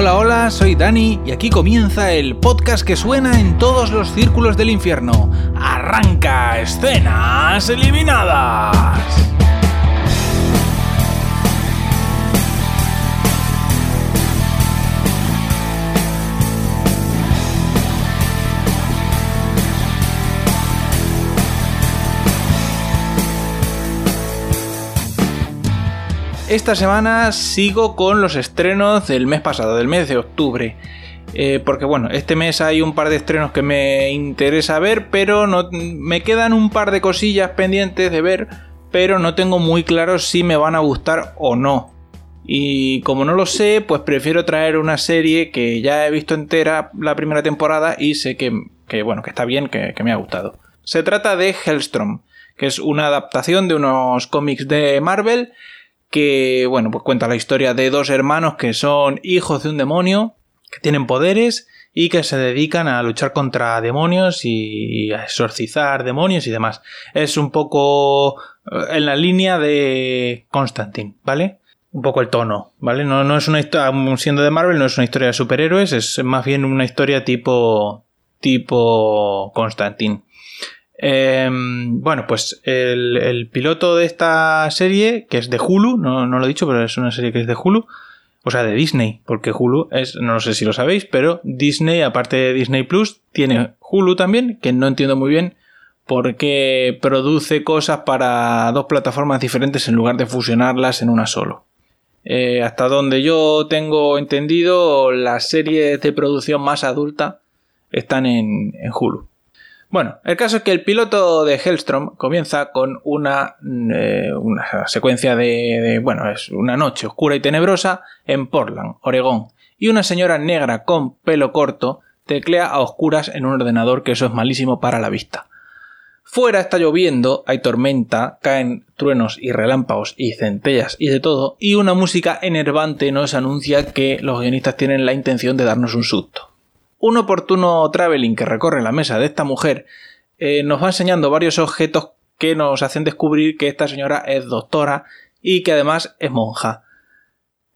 Hola, hola, soy Dani y aquí comienza el podcast que suena en todos los círculos del infierno. Arranca escenas eliminadas. Esta semana sigo con los estrenos del mes pasado, del mes de octubre. Eh, porque bueno, este mes hay un par de estrenos que me interesa ver, pero no, me quedan un par de cosillas pendientes de ver, pero no tengo muy claro si me van a gustar o no. Y como no lo sé, pues prefiero traer una serie que ya he visto entera la primera temporada y sé que, bueno, que está bien, que, que me ha gustado. Se trata de Hellstrom, que es una adaptación de unos cómics de Marvel que, bueno, pues cuenta la historia de dos hermanos que son hijos de un demonio, que tienen poderes y que se dedican a luchar contra demonios y a exorcizar demonios y demás. Es un poco eh, en la línea de Constantine, ¿vale? Un poco el tono, ¿vale? No, no es una historia, siendo de Marvel, no es una historia de superhéroes, es más bien una historia tipo tipo Constantine. Em, bueno, pues el, piloto de esta serie, que es de Hulu, no, lo he dicho, pero es una serie que es de Hulu, o sea, de Disney, porque Hulu es, no sé si lo sabéis, pero Disney, aparte de Disney Plus, tiene Hulu también, que no entiendo muy bien por qué produce cosas para dos plataformas diferentes en lugar de fusionarlas en una solo. Eh, hasta donde yo tengo entendido, las series de producción más adulta están en Hulu. Bueno, el caso es que el piloto de Hellstrom comienza con una, eh, una secuencia de, bueno, es una noche oscura y tenebrosa en Portland, Oregón, y una señora negra con pelo corto teclea a oscuras en un ordenador que eso es malísimo para la vista. Fuera está lloviendo, hay tormenta, caen truenos y relámpagos y centellas y de todo, y una música enervante nos anuncia que los guionistas tienen la intención de darnos un susto. Un oportuno traveling que recorre la mesa de esta mujer eh, nos va enseñando varios objetos que nos hacen descubrir que esta señora es doctora y que además es monja.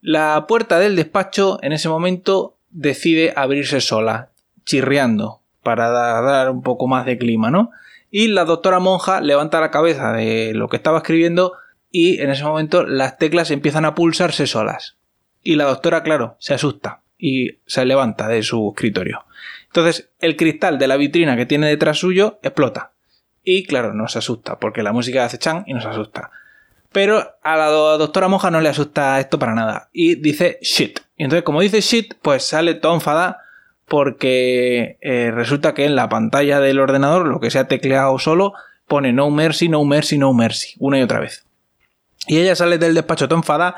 La puerta del despacho en ese momento decide abrirse sola, chirriando, para dar un poco más de clima, ¿no? Y la doctora monja levanta la cabeza de lo que estaba escribiendo y en ese momento las teclas empiezan a pulsarse solas. Y la doctora, claro, se asusta y se levanta de su escritorio. Entonces el cristal de la vitrina que tiene detrás suyo explota. Y claro, nos asusta, porque la música hace chan y nos asusta. Pero a la doctora monja no le asusta esto para nada. Y dice shit. Y entonces, como dice shit, pues sale todo enfadada porque eh, resulta que en la pantalla del ordenador, lo que se ha tecleado solo, pone no mercy, no mercy, no mercy, una y otra vez. Y ella sale del despacho todo enfadada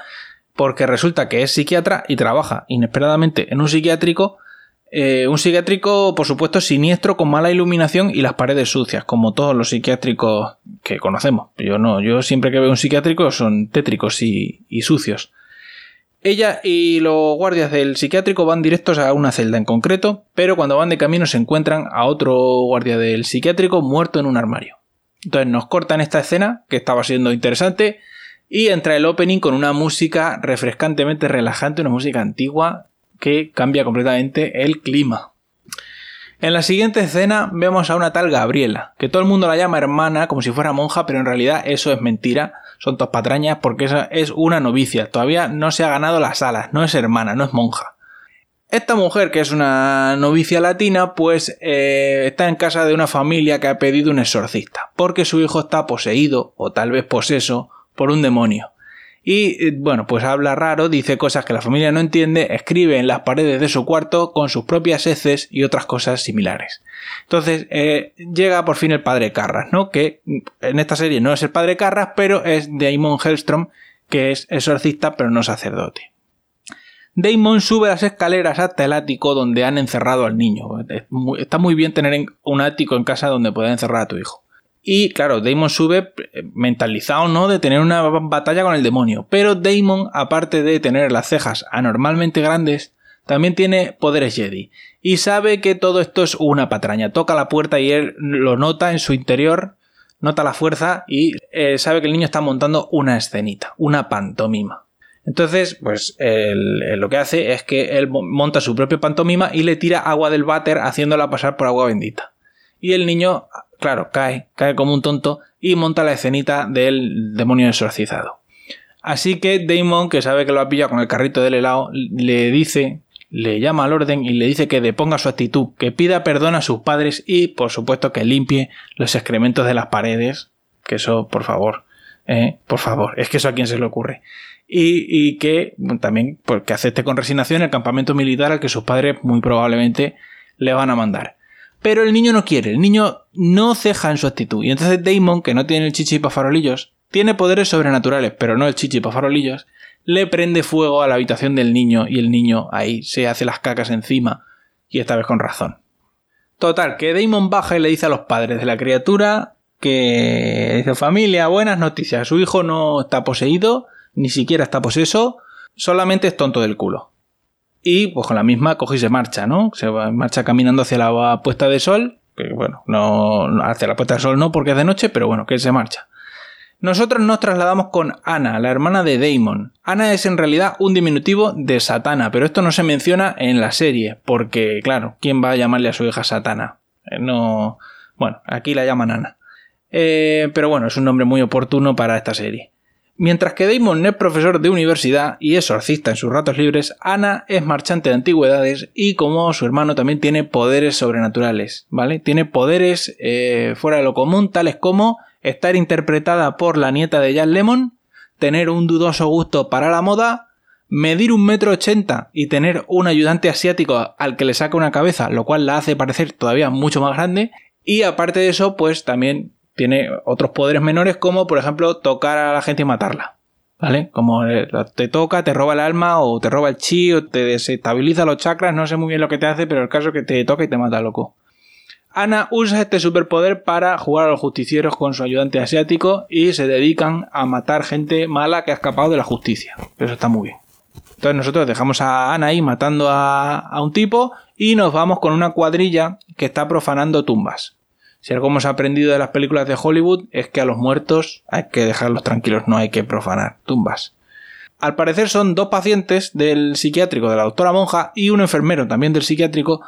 porque resulta que es psiquiatra y trabaja inesperadamente en un psiquiátrico. Eh, un psiquiátrico, por supuesto, siniestro, con mala iluminación y las paredes sucias, como todos los psiquiátricos que conocemos. Yo no, yo siempre que veo un psiquiátrico son tétricos y, y sucios. Ella y los guardias del psiquiátrico van directos a una celda en concreto, pero cuando van de camino se encuentran a otro guardia del psiquiátrico muerto en un armario. Entonces nos cortan esta escena, que estaba siendo interesante, y entra el opening con una música refrescantemente relajante, una música antigua que cambia completamente el clima. En la siguiente escena vemos a una tal Gabriela, que todo el mundo la llama hermana como si fuera monja, pero en realidad eso es mentira, son dos patrañas porque esa es una novicia, todavía no se ha ganado las alas, no es hermana, no es monja. Esta mujer, que es una novicia latina, pues eh, está en casa de una familia que ha pedido un exorcista, porque su hijo está poseído, o tal vez poseso, por un demonio. Y eh, bueno, pues habla raro, dice cosas que la familia no entiende, escribe en las paredes de su cuarto con sus propias heces y otras cosas similares. Entonces eh, llega por fin el padre Carras, ¿no? Que mm, en esta serie no es el padre Carras, pero es Damon Hellstrom, que es exorcista pero no sacerdote. Damon sube las escaleras hasta el ático donde han encerrado al niño. Está muy bien tener un ático en casa donde pueda encerrar a tu hijo. Y claro, Damon sube eh, mentalizado, ¿no? De tener una batalla con el demonio. Pero Damon, aparte de tener las cejas anormalmente grandes, también tiene poderes Jedi. Y sabe que todo esto es una patraña. Toca la puerta y él lo nota en su interior, nota la fuerza y eh, sabe que el niño está montando una escenita, una pantomima. Entonces, pues lo que hace es que él monta su propio pantomima y le tira agua del váter haciéndola pasar por agua bendita. Y el niño, claro, cae, cae como un tonto y monta la escenita del demonio exorcizado. Así que Damon, que sabe que lo ha pillado con el carrito del helado, le dice, le llama al orden y le dice que deponga su actitud, que pida perdón a sus padres y, por supuesto, que limpie los excrementos de las paredes. Que eso, por favor, eh, por favor, es que eso a quién se le ocurre. Y, que también pues, que acepte con resignación el campamento militar al que sus padres muy probablemente le van a mandar. Pero el niño no quiere, el niño no ceja en su actitud. Y entonces Damon, que no tiene el chichi para farolillos, tiene poderes sobrenaturales, pero no el chichi para farolillos, le prende fuego a la habitación del niño y el niño ahí se hace las cacas encima y esta vez con razón. Total, que Damon baja y le dice a los padres de la criatura que dice familia, buenas noticias, su hijo no está poseído, ni siquiera está poseso, solamente es tonto del culo. Y pues con la misma coge y se marcha, ¿no? Se marcha caminando hacia la puesta de sol, que bueno, no hacia la puesta de sol no porque es de noche, pero bueno, que se marcha. Nosotros nos trasladamos con Ana, la hermana de Damon. Ana es en realidad un diminutivo de Satana, pero esto no se menciona en la serie, porque, claro, ¿quién va a llamarle a su hija Satana? Eh, no. Bueno, aquí la llaman Ana. Eh, pero bueno, es un nombre muy oportuno para esta serie. Mientras que Damon es profesor de universidad y exorcista en sus ratos libres, Ana es marchante de antigüedades y como su hermano también tiene poderes sobrenaturales, ¿vale? Tiene poderes eh, fuera de lo común, tales como estar interpretada por la nieta de Jan Lemon, tener un dudoso gusto para la moda, medir un metro ochenta y tener un ayudante asiático al que le saca una cabeza, lo cual la hace parecer todavía mucho más grande, y aparte de eso, pues también tiene otros poderes menores como por ejemplo tocar a la gente y matarla. ¿Vale? Como te toca, te roba el alma o te roba el chi o te desestabiliza los chakras, no sé muy bien lo que te hace, pero el caso es que te toca y te mata loco. Ana usa este superpoder para jugar a los justicieros con su ayudante asiático y se dedican a matar gente mala que ha escapado de la justicia. Eso está muy bien. Entonces nosotros dejamos a Ana ahí matando a, un tipo y nos vamos con una cuadrilla que está profanando tumbas. Si algo hemos aprendido de las películas de Hollywood es que a los muertos hay que dejarlos tranquilos, no hay que profanar tumbas. Al parecer son dos pacientes del psiquiátrico de la doctora Monja y un enfermero también del psiquiátrico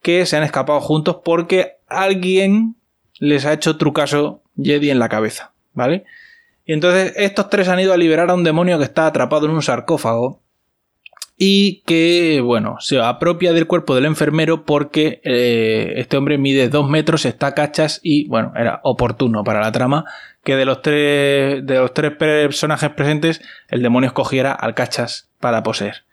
que se han escapado juntos porque alguien les ha hecho trucaso Jedi en la cabeza, ¿vale? Y entonces estos tres han ido a liberar a un demonio que está atrapado en un sarcófago y que, bueno, se apropia del cuerpo del enfermero porque eh, este hombre mide dos metros, está cachas y, bueno, era oportuno para la trama que de los tres, de los tres personajes presentes el demonio escogiera al cachas para poseer.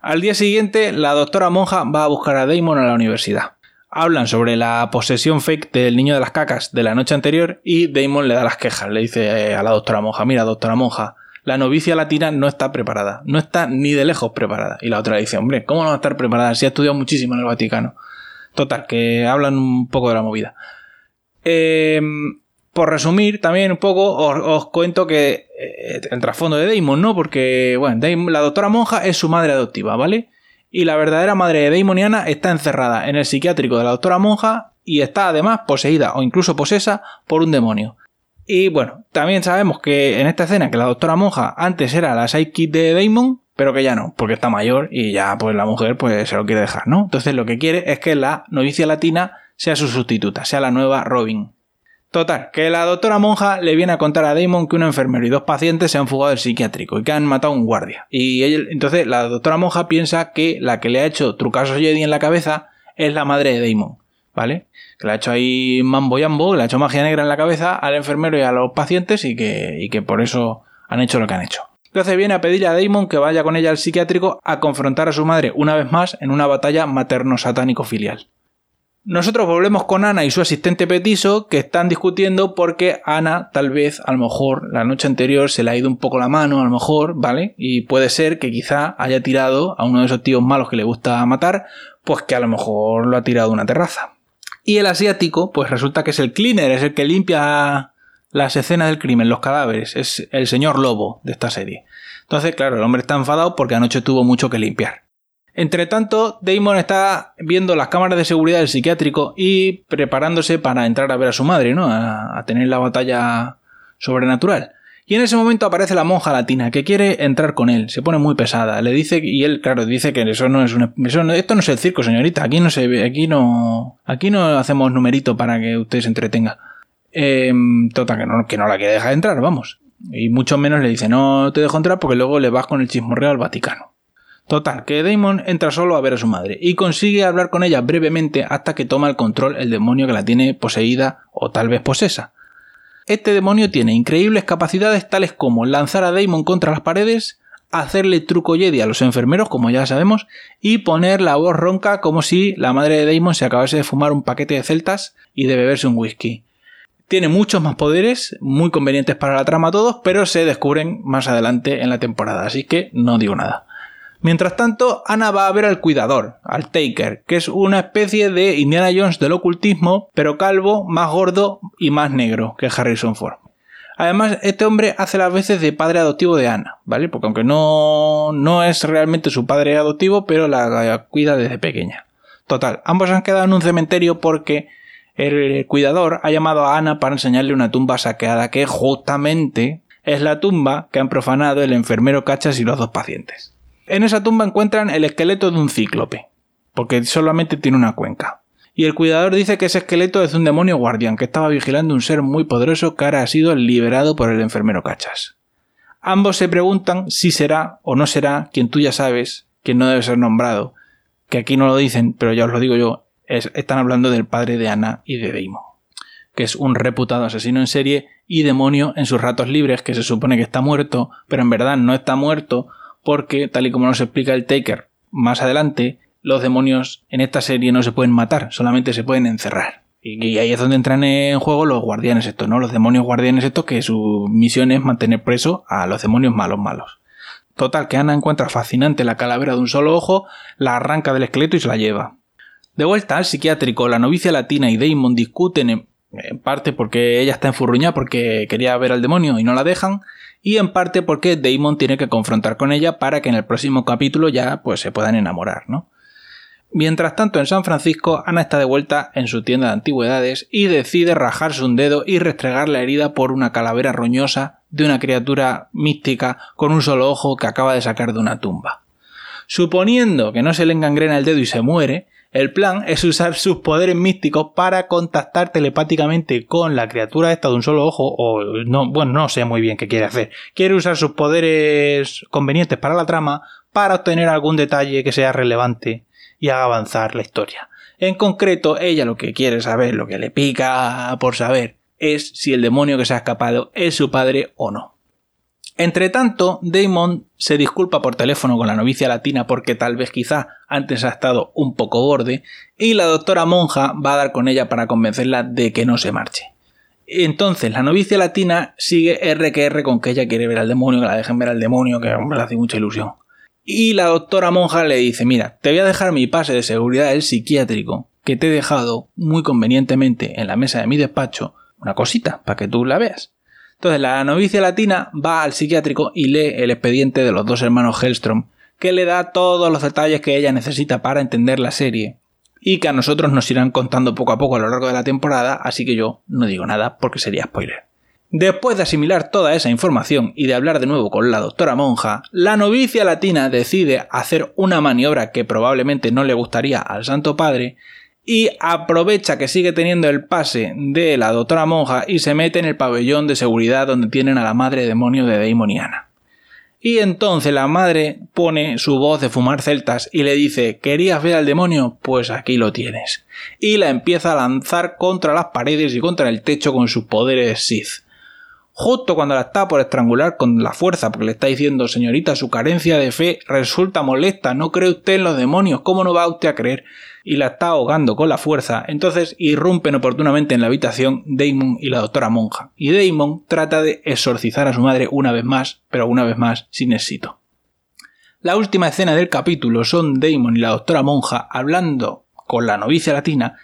Al día siguiente, la doctora monja va a buscar a Damon a la universidad. Hablan sobre la posesión fake del niño de las cacas de la noche anterior y Damon le da las quejas. Le dice eh, a la doctora monja, mira, doctora monja, la novicia latina no está preparada, no está ni de lejos preparada. Y la otra dice, hombre, ¿cómo no va a estar preparada si ha estudiado muchísimo en el Vaticano? Total, que hablan un poco de la movida. Eh, por resumir también un poco, os, cuento que eh, el trasfondo de Damon, ¿no? Porque, bueno, la doctora monja es su madre adoptiva, ¿vale? Y la verdadera madre de Damon y Ana está encerrada en el psiquiátrico de la doctora monja y está además poseída o incluso posesa por un demonio. Y bueno, también sabemos que en esta escena que la doctora monja antes era la sidekick de Damon, pero que ya no, porque está mayor y ya pues la mujer pues se lo quiere dejar, ¿no? Entonces lo que quiere es que la novicia latina sea su sustituta, sea la nueva Robin. Total, que la doctora monja le viene a contar a Damon que un enfermero y dos pacientes se han fugado del psiquiátrico y que han matado a un guardia. Y entonces la doctora monja piensa que la que le ha hecho trucasos Jedi en la cabeza es la madre de Damon, ¿vale? Que le ha hecho ahí mambo yambo, le ha hecho magia negra en la cabeza al enfermero y a los pacientes y que, y que por eso han hecho lo que han hecho. Entonces viene a pedirle a Damon que vaya con ella al psiquiátrico a confrontar a su madre una vez más en una batalla materno-satánico filial. Nosotros volvemos con Ana y su asistente petiso que están discutiendo porque Ana tal vez a lo mejor la noche anterior se le ha ido un poco la mano a lo mejor, ¿vale? Y puede ser que quizá haya tirado a uno de esos tíos malos que le gusta matar, pues que a lo mejor lo ha tirado de una terraza. Y el asiático, pues resulta que es el cleaner, es el que limpia las escenas del crimen, los cadáveres, es el señor lobo de esta serie. Entonces, claro, el hombre está enfadado porque anoche tuvo mucho que limpiar. Entre tanto, Damon está viendo las cámaras de seguridad del psiquiátrico y preparándose para entrar a ver a su madre, ¿no? A, tener la batalla sobrenatural. Y en ese momento aparece la monja latina que quiere entrar con él, se pone muy pesada, le dice y él claro dice que eso no es una, esto no es el circo señorita, aquí no se aquí no, aquí no hacemos numerito para que usted se entretenga. Eh, total que no, que no la quiere dejar entrar, vamos. Y mucho menos le dice no te dejo entrar porque luego le vas con el chismorreo al Vaticano. Total, que Damon entra solo a ver a su madre y consigue hablar con ella brevemente hasta que toma el control el demonio que la tiene poseída o tal vez posesa. Este demonio tiene increíbles capacidades tales como lanzar a Damon contra las paredes, hacerle truco Jedi a los enfermeros, como ya sabemos, y poner la voz ronca como si la madre de Damon se acabase de fumar un paquete de celtas y de beberse un whisky. Tiene muchos más poderes, muy convenientes para la trama todos, pero se descubren más adelante en la temporada, así que no digo nada. Mientras tanto, Ana va a ver al cuidador, al Taker, que es una especie de Indiana Jones del ocultismo, pero calvo, más gordo y más negro que Harrison Ford. Además, este hombre hace las veces de padre adoptivo de Ana, ¿vale? Porque aunque no, no es realmente su padre adoptivo, pero la cuida desde pequeña. Total, ambos han quedado en un cementerio porque el cuidador ha llamado a Ana para enseñarle una tumba saqueada que justamente es la tumba que han profanado el enfermero Cachas y los dos pacientes. En esa tumba encuentran el esqueleto de un cíclope, porque solamente tiene una cuenca. Y el cuidador dice que ese esqueleto es un demonio guardián que estaba vigilando un ser muy poderoso que ahora ha sido liberado por el enfermero Cachas. Ambos se preguntan si será o no será quien tú ya sabes, quien no debe ser nombrado, que aquí no lo dicen, pero ya os lo digo yo, están hablando del padre de Ana y de Deimo, que es un reputado asesino en serie y demonio en sus ratos libres, que se supone que está muerto, pero en verdad no está muerto porque, tal y como nos explica el Taker más adelante, los demonios en esta serie no se pueden matar, solamente se pueden encerrar. Y, ahí es donde entran en juego los guardianes estos, ¿no? Los demonios guardianes estos que su misión es mantener preso a los demonios malos malos. Total, que Ana encuentra fascinante la calavera de un solo ojo, la arranca del esqueleto y se la lleva. De vuelta al psiquiátrico, la novicia latina y Damon discuten en, parte porque ella está enfurruñada porque quería ver al demonio y no la dejan, y en parte porque Damon tiene que confrontar con ella para que en el próximo capítulo ya pues se puedan enamorar, ¿no? Mientras tanto, en San Francisco, Ana está de vuelta en su tienda de antigüedades y decide rajarse un dedo y restregar la herida por una calavera roñosa de una criatura mística con un solo ojo que acaba de sacar de una tumba. Suponiendo que no se le engangrena el dedo y se muere, el plan es usar sus poderes místicos para contactar telepáticamente con la criatura esta de un solo ojo, o no, bueno, no sé muy bien qué quiere hacer. Quiere usar sus poderes convenientes para la trama para obtener algún detalle que sea relevante y haga avanzar la historia. En concreto, ella lo que quiere saber, lo que le pica por saber, es si el demonio que se ha escapado es su padre o no. Entre tanto, Damon se disculpa por teléfono con la novicia latina porque tal vez quizá antes ha estado un poco borde y la doctora monja va a dar con ella para convencerla de que no se marche. Entonces la novicia latina sigue R con que ella quiere ver al demonio, que la dejen ver al demonio, que hombre, le hace mucha ilusión. Y la doctora monja le dice, mira, te voy a dejar mi pase de seguridad del psiquiátrico que te he dejado muy convenientemente en la mesa de mi despacho, una cosita, para que tú la veas. Entonces la novicia latina va al psiquiátrico y lee el expediente de los dos hermanos Hellstrom, que le da todos los detalles que ella necesita para entender la serie y que a nosotros nos irán contando poco a poco a lo largo de la temporada, así que yo no digo nada porque sería spoiler. Después de asimilar toda esa información y de hablar de nuevo con la doctora monja, la novicia latina decide hacer una maniobra que probablemente no le gustaría al Santo Padre y aprovecha que sigue teniendo el pase de la doctora monja y se mete en el pabellón de seguridad donde tienen a la madre demonio de Daimoniana. Y entonces la madre pone su voz de fumar celtas y le dice ¿Querías ver al demonio? Pues aquí lo tienes. Y la empieza a lanzar contra las paredes y contra el techo con sus poderes Sith. Justo cuando la está por estrangular con la fuerza, porque le está diciendo, señorita, su carencia de fe resulta molesta, no cree usted en los demonios, ¿cómo no va usted a creer? y la está ahogando con la fuerza, entonces irrumpen oportunamente en la habitación Damon y la doctora monja, y Damon trata de exorcizar a su madre una vez más, pero una vez más sin éxito. La última escena del capítulo son Damon y la doctora monja hablando con la novicia latina,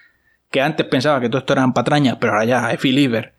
que antes pensaba que todo esto eran patrañas, pero ahora ya es Philiber,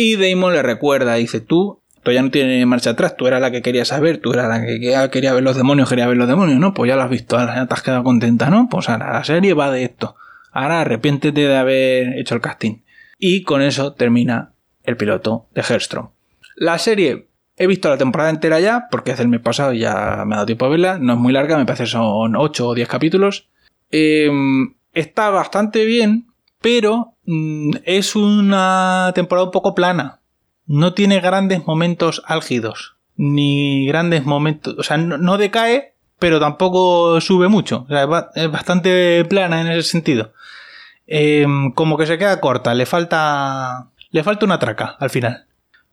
y Damon le recuerda, dice, tú ya no tiene marcha atrás, tú eras la que querías saber, tú eras la que quería ver los demonios, quería ver los demonios, ¿no? Pues ya lo has visto, ahora ya te has quedado contenta, ¿no? Pues ahora la serie va de esto. Ahora arrepiéntete de haber hecho el casting. Y con eso termina el piloto de Hellstrom. La serie He visto la temporada entera ya, porque es del mes pasado y ya me ha dado tiempo a verla. No es muy larga, me parece que son 8 o 10 capítulos. Em, está bastante bien, pero mm, es una temporada un poco plana. No tiene grandes momentos álgidos, ni grandes momentos... O sea, no, decae, pero tampoco sube mucho. O sea, es bastante plana en ese sentido. Em, como que se queda corta, le falta... Le falta una traca al final.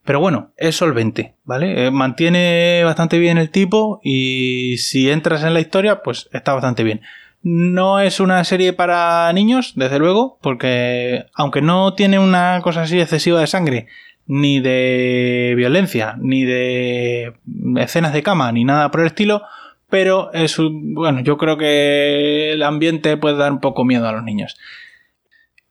Pero bueno, es solvente, ¿vale? Eh, mantiene bastante bien el tipo y si entras en la historia, pues está bastante bien. No es una serie para niños, desde luego, porque aunque no tiene una cosa así excesiva de sangre, ni de violencia, ni de escenas de cama, ni nada por el estilo, pero es bueno, yo creo que el ambiente puede dar un poco miedo a los niños.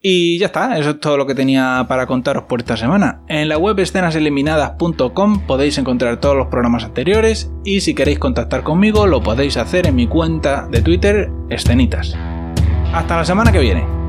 Y ya está, eso es todo lo que tenía para contaros por esta semana. En la web escenaseliminadas.com podéis encontrar todos los programas anteriores y si queréis contactar conmigo lo podéis hacer en mi cuenta de Twitter, escenitas. Hasta la semana que viene.